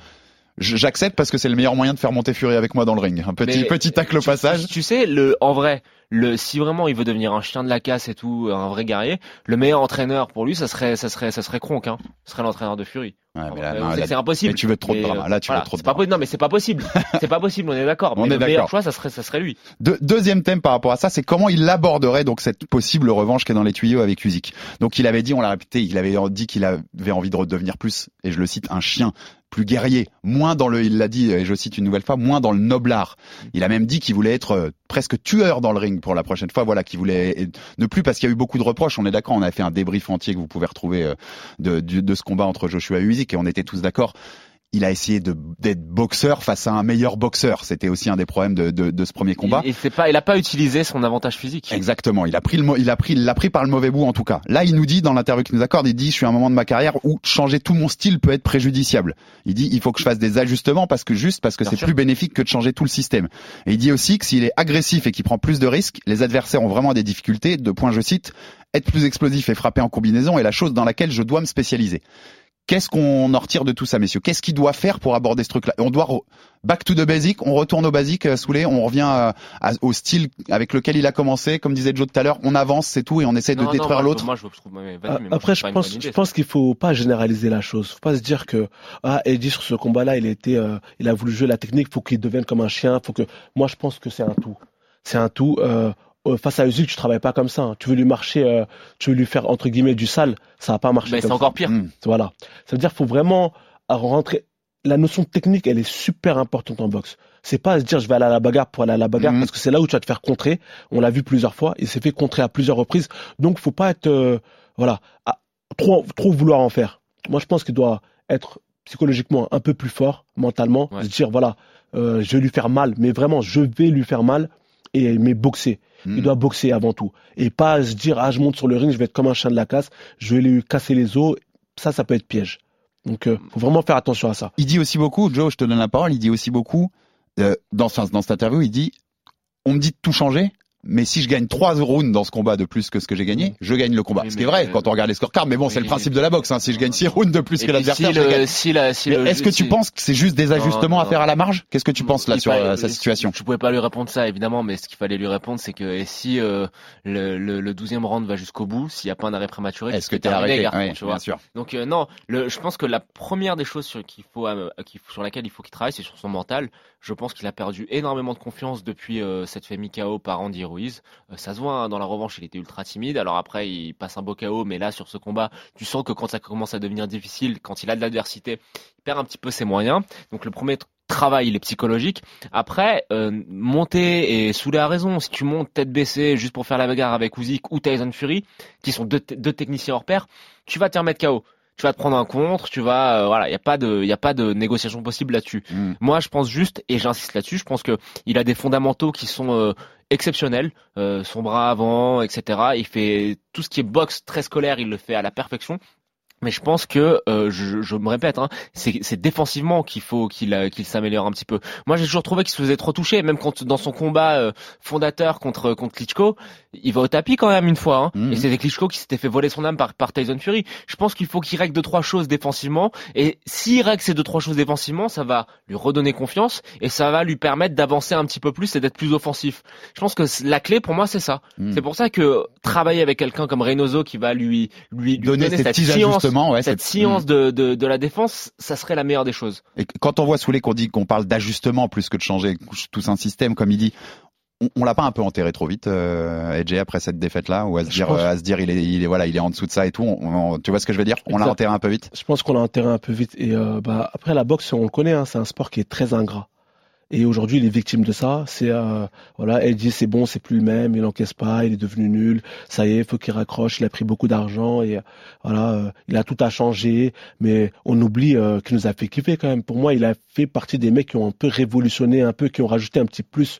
J'accepte parce que c'est le meilleur moyen de faire monter Fury avec moi dans le ring. Un petit petit tacle au passage. Tu sais, le en vrai, le si vraiment il veut devenir un chien de la casse et tout, un vrai guerrier, le meilleur entraîneur pour lui, ça serait ça serait ça serait Kronk, hein. Ce serait l'entraîneur de Fury. c'est impossible. Mais tu veux trop de drama. Là, tu veux trop de drama. non, mais c'est pas possible. c'est pas possible. On est d'accord. Mais le meilleur choix, ça serait ça serait lui. deuxième thème par rapport à ça, c'est comment il aborderait donc cette possible revanche qui est dans les tuyaux avec Usyk. Donc il avait dit, on l'a répété, il avait dit qu'il avait envie de redevenir plus, et je le cite, un chien plus guerrier, moins dans le, il l'a dit, et je cite une nouvelle fois, moins dans le noblard. Il a même dit qu'il voulait être euh, presque tueur dans le ring pour la prochaine fois, voilà, qu'il voulait ne plus parce qu'il y a eu beaucoup de reproches. On est d'accord, on a fait un débrief entier que vous pouvez retrouver euh, de, de, ce combat entre Joshua et Usyk et on était tous d'accord il a essayé d'être boxeur face à un meilleur boxeur. C'était aussi un des problèmes de, de, de ce premier combat. Pas, il a pas utilisé son avantage physique. Exactement. Il a pris le, il a pris, il l'a pris par le mauvais bout en tout cas. Là, il nous dit dans l'interview qu'il nous accorde, il dit, je suis à un moment de ma carrière où changer tout mon style peut être préjudiciable. Il dit, il faut que je fasse des ajustements parce que juste parce que c'est plus bénéfique que de changer tout le système. Et il dit aussi que s'il est agressif et qu'il prend plus de risques, les adversaires ont vraiment des difficultés. De point, je cite, être plus explosif et frapper en combinaison est la chose dans laquelle je dois me spécialiser. Qu'est-ce qu'on en retire de tout ça, messieurs? Qu'est-ce qu'il doit faire pour aborder ce truc-là? On doit back to the basic, on retourne au basique, euh, Soulé, on revient euh, au style avec lequel il a commencé, comme disait Joe tout à l'heure, on avance, c'est tout, et on essaie de détruire l'autre. Après, je pense, je pense qu'il faut pas généraliser la chose. Faut pas se dire que ah Eddie sur ce combat-là, il a été, euh, il a voulu jouer la technique, faut qu'il devienne comme un chien, faut que. Moi, je pense que c'est un tout. C'est un tout. Euh, face à Usyk, tu travailles pas comme ça. Hein. Tu veux lui marcher, euh, tu veux lui faire entre guillemets du sale, ça va pas marcher. Mais c'est encore pire. Mmh. Voilà. Ça veut dire faut vraiment rentrer. La notion technique, elle est super importante en boxe. C'est pas se dire je vais aller à la bagarre pour aller à la bagarre mmh. parce que c'est là où tu vas te faire contrer. On l'a vu plusieurs fois. Il s'est fait contrer à plusieurs reprises. Donc faut pas être euh, voilà trop trop vouloir en faire. Moi je pense qu'il doit être psychologiquement un peu plus fort mentalement, se dire voilà je vais lui faire mal, mais vraiment je vais lui faire mal et mais boxer. Il hmm. doit boxer avant tout. Et pas se dire, ah, je monte sur le ring, je vais être comme un chien de la casse, je vais lui casser les os. Ça, ça peut être piège. Donc, euh, faut vraiment faire attention à ça. Il dit aussi beaucoup, Joe, je te donne la parole, il dit aussi beaucoup, euh, dans, dans cette interview, il dit, on me dit de tout changer, mais si je gagne 3 rounds dans ce combat de plus que ce que j'ai gagné, je gagne le combat. ce qui est vrai quand on regarde les scorecards, mais bon, c'est le principe de la boxe. Hein. Si je gagne 6 rounds de plus que l'adversaire, si si Est-ce que tu penses que c'est juste des ajustements à faire à la marge? Qu'est-ce que tu penses là sur euh, sa situation? Je pouvais pas lui répondre ça évidemment, mais ce qu'il fallait lui répondre, c'est que et si euh, le, le, 12e round va jusqu'au bout, s'il n'y a pas un arrêt prématuré, est-ce que tu es arrêté? tu vois bien sûr. Donc euh, non, le, je pense que la première des choses sur, qu'il faut, sur laquelle il faut qu'il travaille, c'est sur son mental. Je pense qu'il a perdu énormément de confiance depuis cette fait KO par Andy Ruiz ça se voit, hein, dans la revanche, il était ultra timide. Alors après, il passe un beau KO, mais là, sur ce combat, tu sens que quand ça commence à devenir difficile, quand il a de l'adversité, il perd un petit peu ses moyens. Donc le premier travail, il est psychologique. Après, euh, monter et Soulé a raison. Si tu montes tête baissée juste pour faire la bagarre avec Usyk ou Tyson Fury, qui sont deux, deux techniciens hors pair, tu vas te remettre KO tu vas te prendre un contre, tu vas, euh, voilà, il y a pas de, il y a pas de négociation possible là-dessus. Mm. Moi, je pense juste, et j'insiste là-dessus, je pense que il a des fondamentaux qui sont euh, exceptionnels, euh, son bras avant, etc. Il fait tout ce qui est boxe très scolaire, il le fait à la perfection. Mais je pense que euh, je, me répète, hein, c'est défensivement qu'il faut qu'il euh, qu'il s'améliore un petit peu. Moi, j'ai toujours trouvé qu'il se faisait trop toucher, même quand dans son combat fondateur contre contre Klitschko, il va au tapis quand même une fois. Hein, mhm. Et c'était Klitschko qui s'était fait voler son âme par par Tyson Fury. Je pense qu'il faut qu'il règle deux trois choses défensivement. Et s'il règle ces deux trois choses défensivement, ça va lui redonner confiance et ça va lui permettre d'avancer un petit peu plus et d'être plus offensif. Je pense que la clé pour moi c'est ça. Mhm. C'est pour ça que travailler avec quelqu'un comme Reynoso qui va lui lui, donner, cette science cette, science de, de, de, la défense, ça serait la meilleure des choses. Et quand on voit Soulé qu'on dit qu'on parle d'ajustement plus que de changer tout un système, comme il dit, on, on l'a pas un peu enterré trop vite, euh, après cette défaite-là, ou à se dire, à se dire, il est, il est, voilà, il est en dessous de ça et tout. tu vois ce que je veux dire? On l'a enterré un peu vite? Je pense qu'on l'a enterré un peu vite. Et euh, bah après la boxe, on le connaît, hein, c'est un sport qui est très ingrat. Et aujourd'hui, il est victime de ça. C'est euh, voilà, elle dit c'est bon, c'est plus le même, il encaisse pas, il est devenu nul. Ça y est, faut qu'il raccroche. Il a pris beaucoup d'argent et voilà, euh, il a tout à changer. Mais on oublie euh, qu'il nous a fait kiffer quand même. Pour moi, il a fait partie des mecs qui ont un peu révolutionné, un peu qui ont rajouté un petit plus.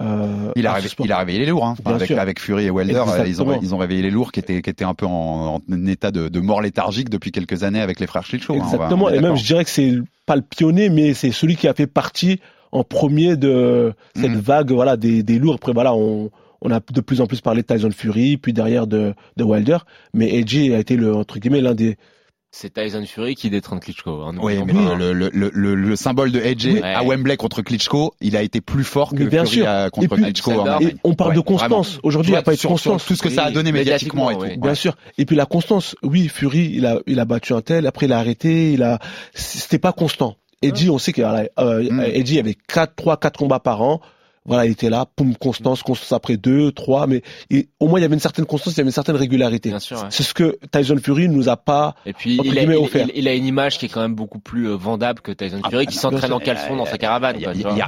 Euh, il, a réveillé, il a réveillé les lourds hein. avec, avec, Fury et Welder. Ils ont, ils ont réveillé les lourds qui étaient, qui étaient un peu en, en état de, de, mort léthargique depuis quelques années avec les frères Schlittschuh. Hein, Exactement. et même, je dirais que c'est pas le pionnier, mais c'est celui qui a fait partie en premier de cette mm. vague voilà des, des lourds. Après voilà, on, on a de plus en plus parlé de Tyson Fury, puis derrière de, de Wilder, mais Edgy a été le entre guillemets l'un des c'est Tyson Fury qui détrône Klitschko. Hein, oui, mais le, le, le, le, symbole de Edge à Wembley contre Klitschko, il a été plus fort que bien Fury sûr. contre Klitschko. Et on parle de constance. Aujourd'hui, il n'y a pas de constance. Tout ce que ça a donné médiatiquement, et tout. Bien sûr. Et puis la constance. Oui, Fury, il a, il a battu un tel. Après, il a arrêté. Il a. C'était pas constant. Eddie, on sait que euh, mm. Eddie avait 4, 3, 4 combats par an. Voilà, il était là, poum, constance, constance après deux, trois, mais au moins il y avait une certaine constance, il y avait une certaine régularité. C'est ce que Tyson Fury nous a pas. Et puis il a, il, a, une image qui est quand même beaucoup plus euh, vendable que Tyson Fury, qui ah, s'entraîne en caleçon dans sa caravane.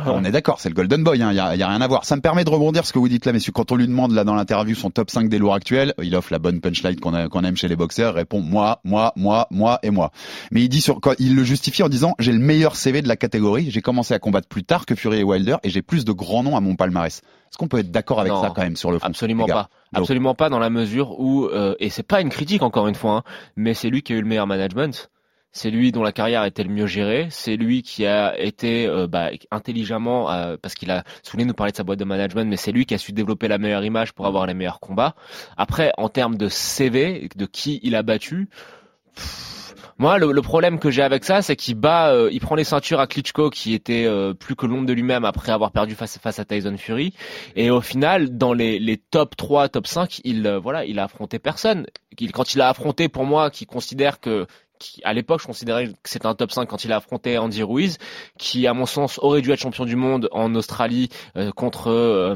on est d'accord, c'est le Golden Boy, hein, il y, a, y, a, rien à voir. Ça me permet de rebondir ce que vous dites là, messieurs. Quand on lui demande là dans l'interview son top 5 des lourds actuels, il offre la bonne punchline qu'on aime chez les boxeurs, répond moi, moi, moi, moi et moi. Mais il dit sur quoi il le justifie en disant j'ai le meilleur CV de la catégorie, j'ai commencé à combattre plus tard que Fury et Wilder et j'ai plus de grands noms à mon palmarès. Est-ce qu'on peut être d'accord avec ça quand même sur le fond Absolument pas. Absolument pas dans la mesure où euh, et c'est pas une critique encore une fois, hein, mais c'est lui qui a eu le meilleur management. C'est lui dont la carrière était le mieux gérée. C'est lui qui a été euh, bah, intelligemment, euh, parce qu'il a souvenez nous parler de sa boîte de management, mais c'est lui qui a su développer la meilleure image pour avoir les meilleurs combats. Après, en termes de CV, de qui il a battu. Moi, le, problème que j'ai avec ça, c'est qu'il bat, euh, il prend les ceintures à Klitschko, qui était euh, plus que l'ombre de lui-même après avoir perdu face, face à Tyson Fury. Et au final, dans les, les top 3, top 5, il euh, voilà, il a affronté personne. Quand il a affronté, pour moi, qui considère que à l'époque, je considérais que c'était un top 5 quand il a affronté Andy Ruiz, qui, à mon sens, aurait dû être champion du monde en Australie contre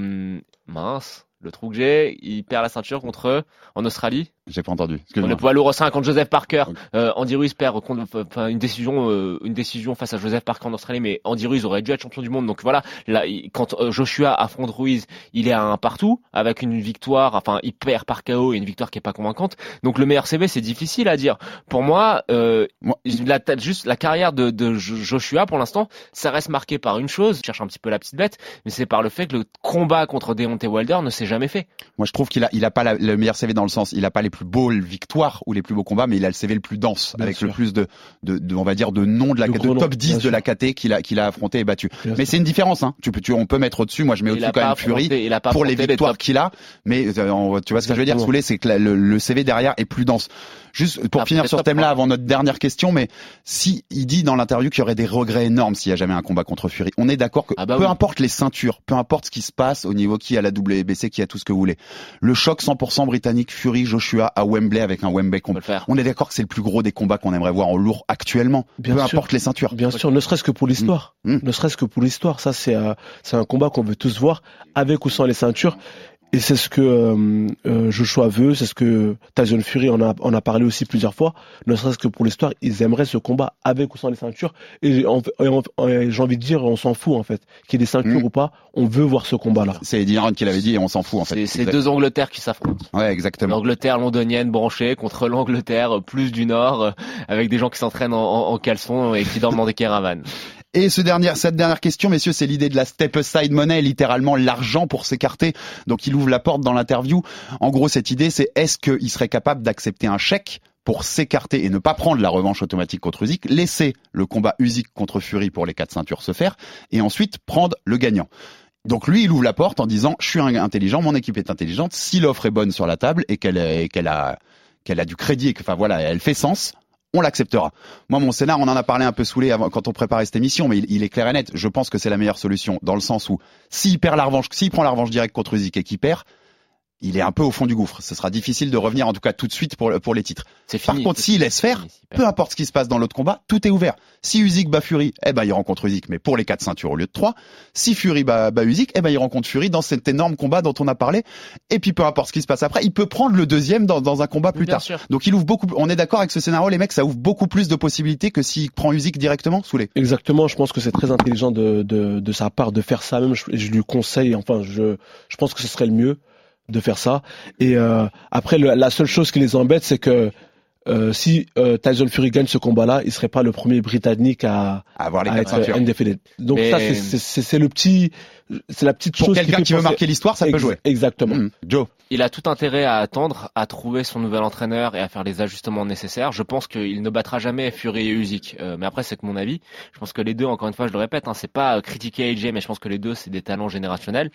mince, le trou que j'ai, il perd la ceinture contre en Australie. J'ai pas entendu. On le poids lourd 5 contre Joseph Parker. Euh, Andy Ruiz perd enfin, une décision, euh, une décision face à Joseph Parker en Australie, mais Andy Ruiz aurait dû être champion du monde. Donc voilà, là, quand euh, Joshua affronte Ruiz, il est à un partout avec une victoire. Enfin, il perd par KO et une victoire qui est pas convaincante. Donc le meilleur CV, c'est difficile à dire. Pour moi, euh, moi la, juste la carrière de, de Joshua pour l'instant, ça reste marqué par une chose. Je cherche un petit peu la petite bête, mais c'est par le fait que le combat contre Deontay Wilder ne s'est jamais fait. Moi, je trouve qu'il a, il a pas le meilleur CV dans le sens, il a pas les plus beaux victoires ou les plus beaux combats, mais il a le CV le plus dense, avec le plus de, de, on va dire, de noms de la de top 10 de la KT qu'il a, qu'il a affronté et battu. mais c'est une différence, hein. Tu peux, tu, on peut mettre au-dessus. Moi, je mets au-dessus quand même Fury pour les victoires qu'il a. Mais euh, tu vois ce que je veux dire, Soulé, c'est que le, le CV derrière est plus dense. Juste pour finir sur ce thème-là, avant notre dernière question, mais si il dit dans l'interview qu'il y aurait des regrets énormes s'il y a jamais un combat contre Fury, on est d'accord que ah bah peu importe les ceintures, peu importe ce qui se passe au niveau qui a la WBC, qui a tout ce que vous voulez, le choc 100% britannique Fury Joshua à Wembley avec un Wembley combat, on est d'accord que c'est le plus gros des combats qu'on aimerait voir en lourd actuellement, peu importe les ceintures. Bien sûr, ne serait-ce que pour l'histoire, mmh. Mmh. ne serait-ce que pour l'histoire, ça c'est euh, c'est un combat qu'on veut tous voir avec ou sans les ceintures. Et c'est ce que euh, euh, Joshua veut, c'est ce que Tyson Fury en a, en a parlé aussi plusieurs fois. Ne serait-ce que pour l'histoire, ils aimeraient ce combat avec ou sans les ceintures. Et, j'ai envie de dire, on s'en fout en fait. Qu'il y ait des ceintures mm. ou pas, on veut voir ce combat-là. C'est Eddie Hearn qui l'avait dit et on s'en fout en fait. C'est deux Angleterres qui s'affrontent. Ouais, exactement. L'Angleterre londonienne branchée contre l'Angleterre plus du Nord, euh, avec des gens qui s'entraînent en, en, caleçon et qui dorment dans des caravanes. Et ce dernier, cette dernière question, messieurs, c'est l'idée de la step aside money, littéralement l'argent pour s'écarter. Donc il ouvre la porte dans l'interview. En gros, cette idée, c'est est-ce qu'il serait capable d'accepter un chèque pour s'écarter et ne pas prendre la revanche automatique contre Usyk, laisser le combat Usyk contre Fury pour les quatre ceintures se faire, et ensuite prendre le gagnant. Donc lui, il ouvre la porte en disant je suis intelligent, mon équipe est intelligente. Si l'offre est bonne sur la table et qu'elle a a du crédit et que enfin voilà, elle fait sens, on l'acceptera. Moi, mon scénar, on en a parlé un peu saoulé avant, quand on préparait cette émission, mais il, est clair et net. Je pense que c'est la meilleure solution, dans le sens où s'il perd la revanche, s'il prend la revanche directe contre Usyk et qu'il perd, il est un peu au fond du gouffre. Ce sera difficile de revenir, en tout cas tout de suite pour, pour les titres. Par contre, s'il laisse faire, peu importe ce qui se passe dans l'autre combat, tout est ouvert. Si Usyk bat Fury, eh ben il rencontre Usyk, mais pour les quatre ceintures au lieu de trois. Si Fury bat, bat Usyk, eh ben il rencontre Fury dans cet énorme combat dont on a parlé. Et puis peu importe ce qui se passe après, il peut prendre le deuxième dans, dans un combat plus tard. Donc il ouvre beaucoup. On est d'accord avec ce scénario, les mecs, ça ouvre beaucoup plus de possibilités que s'il prend Usyk directement sous les. Exactement. Je pense que c'est très intelligent de, de, de sa part de faire ça. Même je, je lui conseille. Enfin, je je pense que ce serait le mieux de faire ça. Et euh, après, la seule chose qui les embête, c'est que euh, si euh, Tyson Fury gagne ce combat-là, il serait pas le premier Britannique à, avoir les à être undefeated. Donc ça, c'est le petit, c'est la petite Pour chose. quelqu'un qui, veut marquer l'histoire, ça peut jouer. Exactement. Hmm. Joe. Il a tout intérêt à attendre, à trouver son nouvel entraîneur et à faire les ajustements nécessaires. Je pense qu'il ne battra jamais Fury et Usyk. Euh, mais après, c'est que mon avis. Je pense que les deux, encore une fois, je le répète, hein, c'est pas critiquer AJ, mais je pense que les deux, c'est des talents générationnels.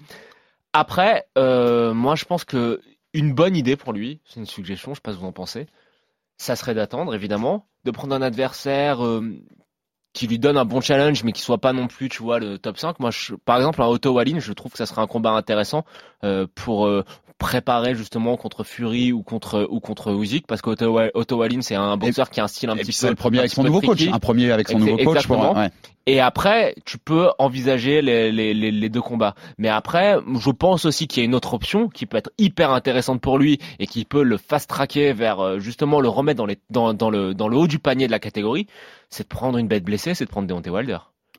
Après, euh, moi je pense que une bonne idée pour lui, c'est une suggestion, je sais pas ce que vous en pensez, ça serait d'attendre évidemment, de prendre un adversaire euh, qui lui donne un bon challenge, mais qui soit pas non plus, tu vois, le top 5. Moi, par exemple, un Otto Wallin, je trouve que ça serait un combat intéressant euh, pour préparer justement contre Fury ou contre ou contre Usyk parce qu'Otto Otto Wallin c'est un boxeur qui a un style un petit peu le premier avec son nouveau coach un premier avec son nouveau coach ouais. Et après, tu peux envisager les, les, les, deux combats. Mais après, je pense aussi qu'il y a une autre option qui peut être hyper intéressante pour lui et qui peut le fast-tracker vers euh, justement le remettre dans, les, dans, dans, le, dans le haut du panier de la catégorie. C'est de prendre une bête blessée, c'est de prendre Deontay Wilder.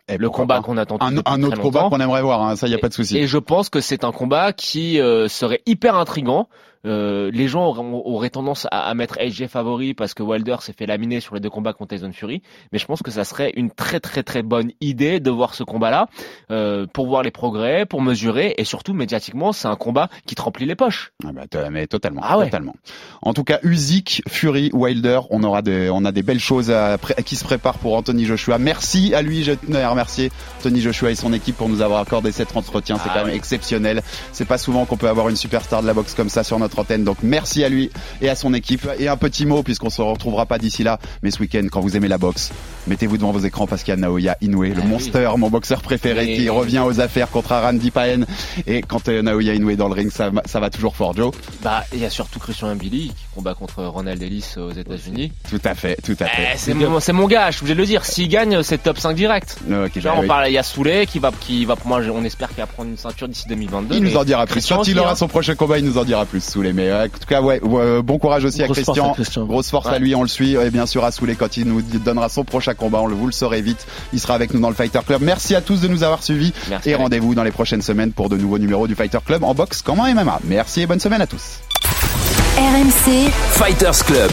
Et le combat qu'on attend un, un autre combat qu'on aimerait voir, hein, ça y a pas de souci. Et je pense que c'est un combat qui euh, serait hyper intrigant. Euh, les gens auraient, tendance à, à, mettre AJ favori parce que Wilder s'est fait laminer sur les deux combats contre Tyson Fury, mais je pense que ça serait une très très très bonne idée de voir ce combat-là euh, pour voir les progrès, pour mesurer et surtout médiatiquement, c'est un combat qui te remplit les poches. Ah bah, mais totalement, ah ouais. totalement. En tout cas, Usyk, Fury, Wilder, on aura des, on a des belles choses à, qui se préparent pour Anthony Joshua. Merci à lui, je tenais à remercier Anthony Joshua et son équipe pour nous avoir accordé cet entretien. C'est ah quand même exceptionnel. C'est pas souvent qu'on peut avoir une superstar de la boxe comme ça sur notre antenne. Donc merci à lui et à son équipe. Et un petit mot, puisqu'on se retrouvera pas d'ici là, mais ce week-end, quand vous aimez la boxe, mettez-vous devant vos écrans parce qu'il y a Naoya Inoue, le ah monster, mon boxeur préféré, qui revient aux affaires contre Randy Paen. Et quand euh, Naoya Inoue est dans le ring, ça, ça va toujours fort, Joe. Bah, il y a surtout Christian Mbili qui combat contre Ronald Ellis aux États-Unis. Tout à fait, tout à fait. Eh, c'est mon, mon gars, je suis obligé de le dire. S'il gagne, c'est top 5 direct. Okay, Genre, bah on parle, il y a Souley qui va, qui va pour moi, on espère qu'il va prendre une ceinture d'ici 2022. Il nous en dira plus. Quand il aura son prochain combat, il nous en dira plus, Mais en tout cas, ouais, bon courage aussi à Christian. Grosse force à lui, on le suit. Et bien sûr à Souley quand il nous donnera son prochain combat, on le, vous le saurez vite. Il sera avec nous dans le Fighter Club. Merci à tous de nous avoir suivis. et rendez-vous dans les prochaines semaines pour de nouveaux numéros du Fighter Club en boxe comme en MMA. Merci et bonne semaine à tous. RMC Fighters Club.